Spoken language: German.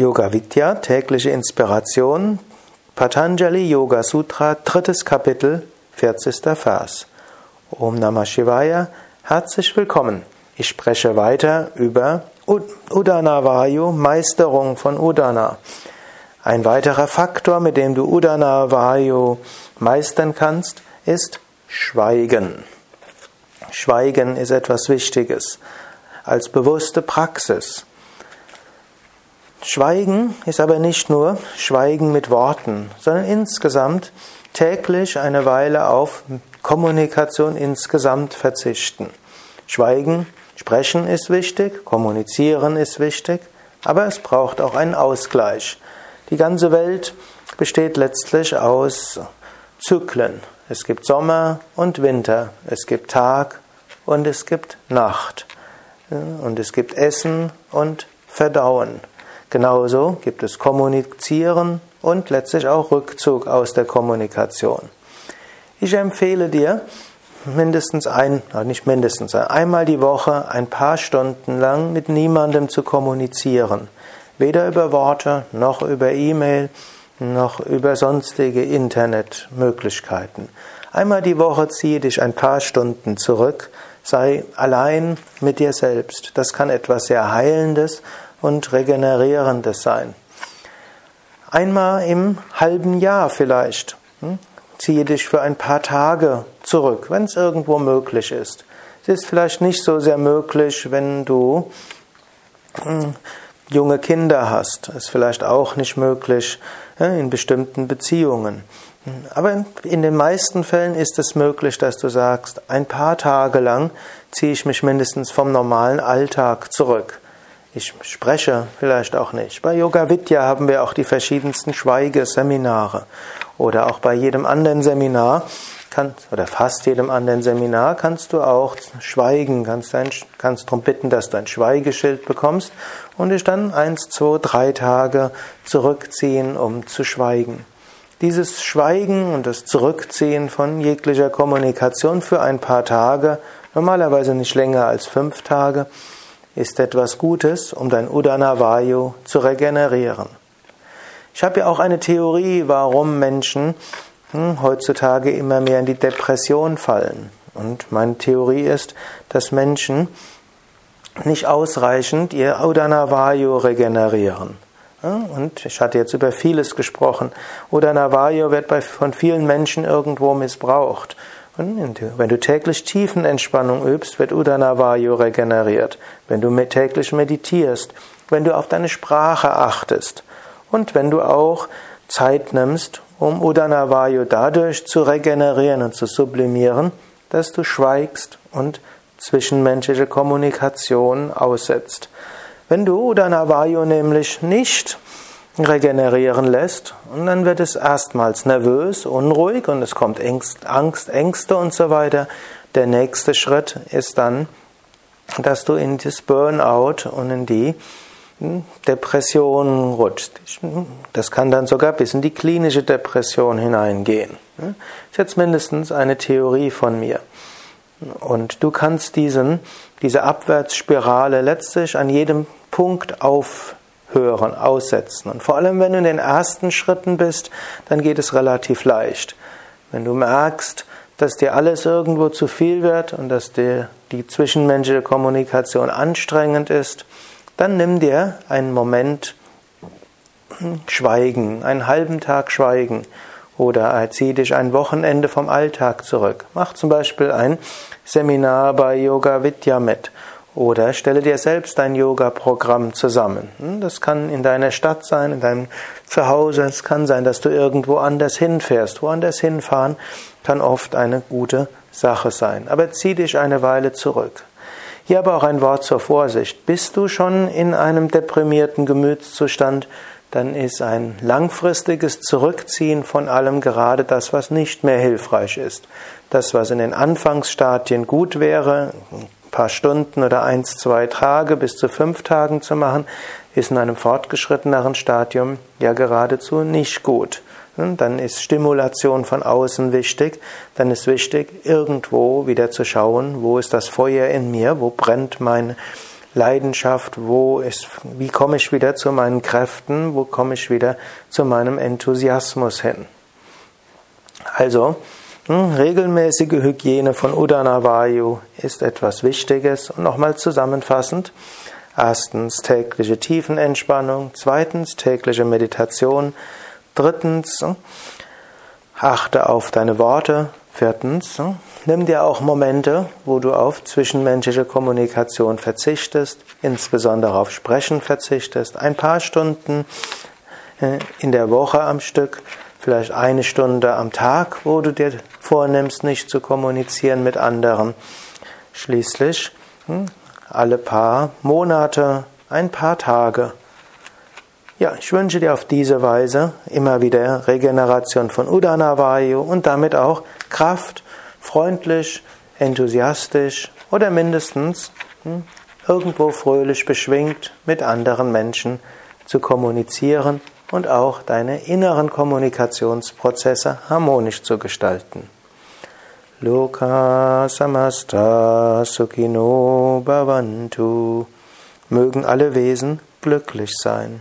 Yoga Vidya, tägliche Inspiration, Patanjali Yoga Sutra, drittes Kapitel, 40. Vers. Om Namah Shivaya, herzlich willkommen. Ich spreche weiter über Udana Vayu, Meisterung von Udana. Ein weiterer Faktor, mit dem du Udana Vayu meistern kannst, ist Schweigen. Schweigen ist etwas Wichtiges als bewusste Praxis. Schweigen ist aber nicht nur Schweigen mit Worten, sondern insgesamt täglich eine Weile auf Kommunikation insgesamt verzichten. Schweigen, sprechen ist wichtig, kommunizieren ist wichtig, aber es braucht auch einen Ausgleich. Die ganze Welt besteht letztlich aus Zyklen. Es gibt Sommer und Winter, es gibt Tag und es gibt Nacht. Und es gibt Essen und Verdauen. Genauso gibt es Kommunizieren und letztlich auch Rückzug aus der Kommunikation. Ich empfehle dir, mindestens ein, nicht mindestens, einmal die Woche ein paar Stunden lang mit niemandem zu kommunizieren. Weder über Worte, noch über E-Mail, noch über sonstige Internetmöglichkeiten. Einmal die Woche ziehe dich ein paar Stunden zurück, sei allein mit dir selbst. Das kann etwas sehr Heilendes und Regenerierendes sein. Einmal im halben Jahr vielleicht. Hm? Ziehe dich für ein paar Tage zurück, wenn es irgendwo möglich ist. Es ist vielleicht nicht so sehr möglich, wenn du hm, junge Kinder hast. Es ist vielleicht auch nicht möglich in bestimmten Beziehungen. Aber in den meisten Fällen ist es möglich, dass du sagst, ein paar Tage lang ziehe ich mich mindestens vom normalen Alltag zurück. Ich spreche vielleicht auch nicht. Bei Yoga Vidya haben wir auch die verschiedensten Schweigeseminare. Oder auch bei jedem anderen Seminar, kann, oder fast jedem anderen Seminar, kannst du auch schweigen, kannst, ein, kannst darum bitten, dass du ein Schweigeschild bekommst und dich dann eins, zwei, drei Tage zurückziehen, um zu schweigen. Dieses Schweigen und das Zurückziehen von jeglicher Kommunikation für ein paar Tage, normalerweise nicht länger als fünf Tage, ist etwas Gutes, um dein Udana Vayu zu regenerieren. Ich habe ja auch eine Theorie, warum Menschen hm, heutzutage immer mehr in die Depression fallen. Und meine Theorie ist, dass Menschen nicht ausreichend ihr Udana Vayu regenerieren. Und ich hatte jetzt über vieles gesprochen. Udana Vayu wird bei, von vielen Menschen irgendwo missbraucht. Wenn du täglich Tiefenentspannung übst, wird Udana Vayu regeneriert. Wenn du täglich meditierst, wenn du auf deine Sprache achtest und wenn du auch Zeit nimmst, um Udana Vayu dadurch zu regenerieren und zu sublimieren, dass du schweigst und zwischenmenschliche Kommunikation aussetzt. Wenn du Udana Vayu nämlich nicht regenerieren lässt. Und dann wird es erstmals nervös, unruhig und es kommt Angst, Ängste und so weiter. Der nächste Schritt ist dann, dass du in das Burnout und in die hm, Depression rutschst. Das kann dann sogar bis in die klinische Depression hineingehen. Das ist jetzt mindestens eine Theorie von mir. Und du kannst diesen, diese Abwärtsspirale letztlich an jedem Punkt auf hören, aussetzen. Und vor allem, wenn du in den ersten Schritten bist, dann geht es relativ leicht. Wenn du merkst, dass dir alles irgendwo zu viel wird und dass dir die zwischenmenschliche Kommunikation anstrengend ist, dann nimm dir einen Moment Schweigen, einen halben Tag Schweigen oder zieh dich ein Wochenende vom Alltag zurück. Mach zum Beispiel ein Seminar bei Yoga Vidya mit oder stelle dir selbst ein Yoga-Programm zusammen. Hm, das kann in deiner Stadt sein, in deinem Zuhause. Es kann sein, dass du irgendwo anders hinfährst. Woanders hinfahren kann oft eine gute Sache sein. Aber zieh dich eine Weile zurück. Hier aber auch ein Wort zur Vorsicht. Bist du schon in einem deprimierten Gemütszustand, dann ist ein langfristiges Zurückziehen von allem gerade das, was nicht mehr hilfreich ist. Das, was in den Anfangsstadien gut wäre, paar Stunden oder eins, zwei Tage bis zu fünf Tagen zu machen, ist in einem fortgeschritteneren Stadium ja geradezu nicht gut. Dann ist Stimulation von außen wichtig. Dann ist wichtig, irgendwo wieder zu schauen, wo ist das Feuer in mir, wo brennt mein Leidenschaft, wo ist, wie komme ich wieder zu meinen Kräften, wo komme ich wieder zu meinem Enthusiasmus hin. Also, hm, regelmäßige Hygiene von Udana Vayu ist etwas Wichtiges. Und nochmal zusammenfassend. Erstens tägliche Tiefenentspannung, zweitens tägliche Meditation, drittens hm, achte auf deine Worte, viertens hm, nimm dir auch Momente, wo du auf zwischenmenschliche Kommunikation verzichtest, insbesondere auf Sprechen verzichtest, ein paar Stunden äh, in der Woche am Stück, vielleicht eine Stunde am Tag, wo du dir vornimmst, nicht zu kommunizieren mit anderen. Schließlich alle paar Monate, ein paar Tage. Ja, ich wünsche dir auf diese Weise immer wieder Regeneration von Udana Vayu und damit auch Kraft, freundlich, enthusiastisch oder mindestens hm, irgendwo fröhlich beschwingt mit anderen Menschen zu kommunizieren und auch deine inneren Kommunikationsprozesse harmonisch zu gestalten. Loka samasta sukhino bhavantu. Mögen alle Wesen glücklich sein.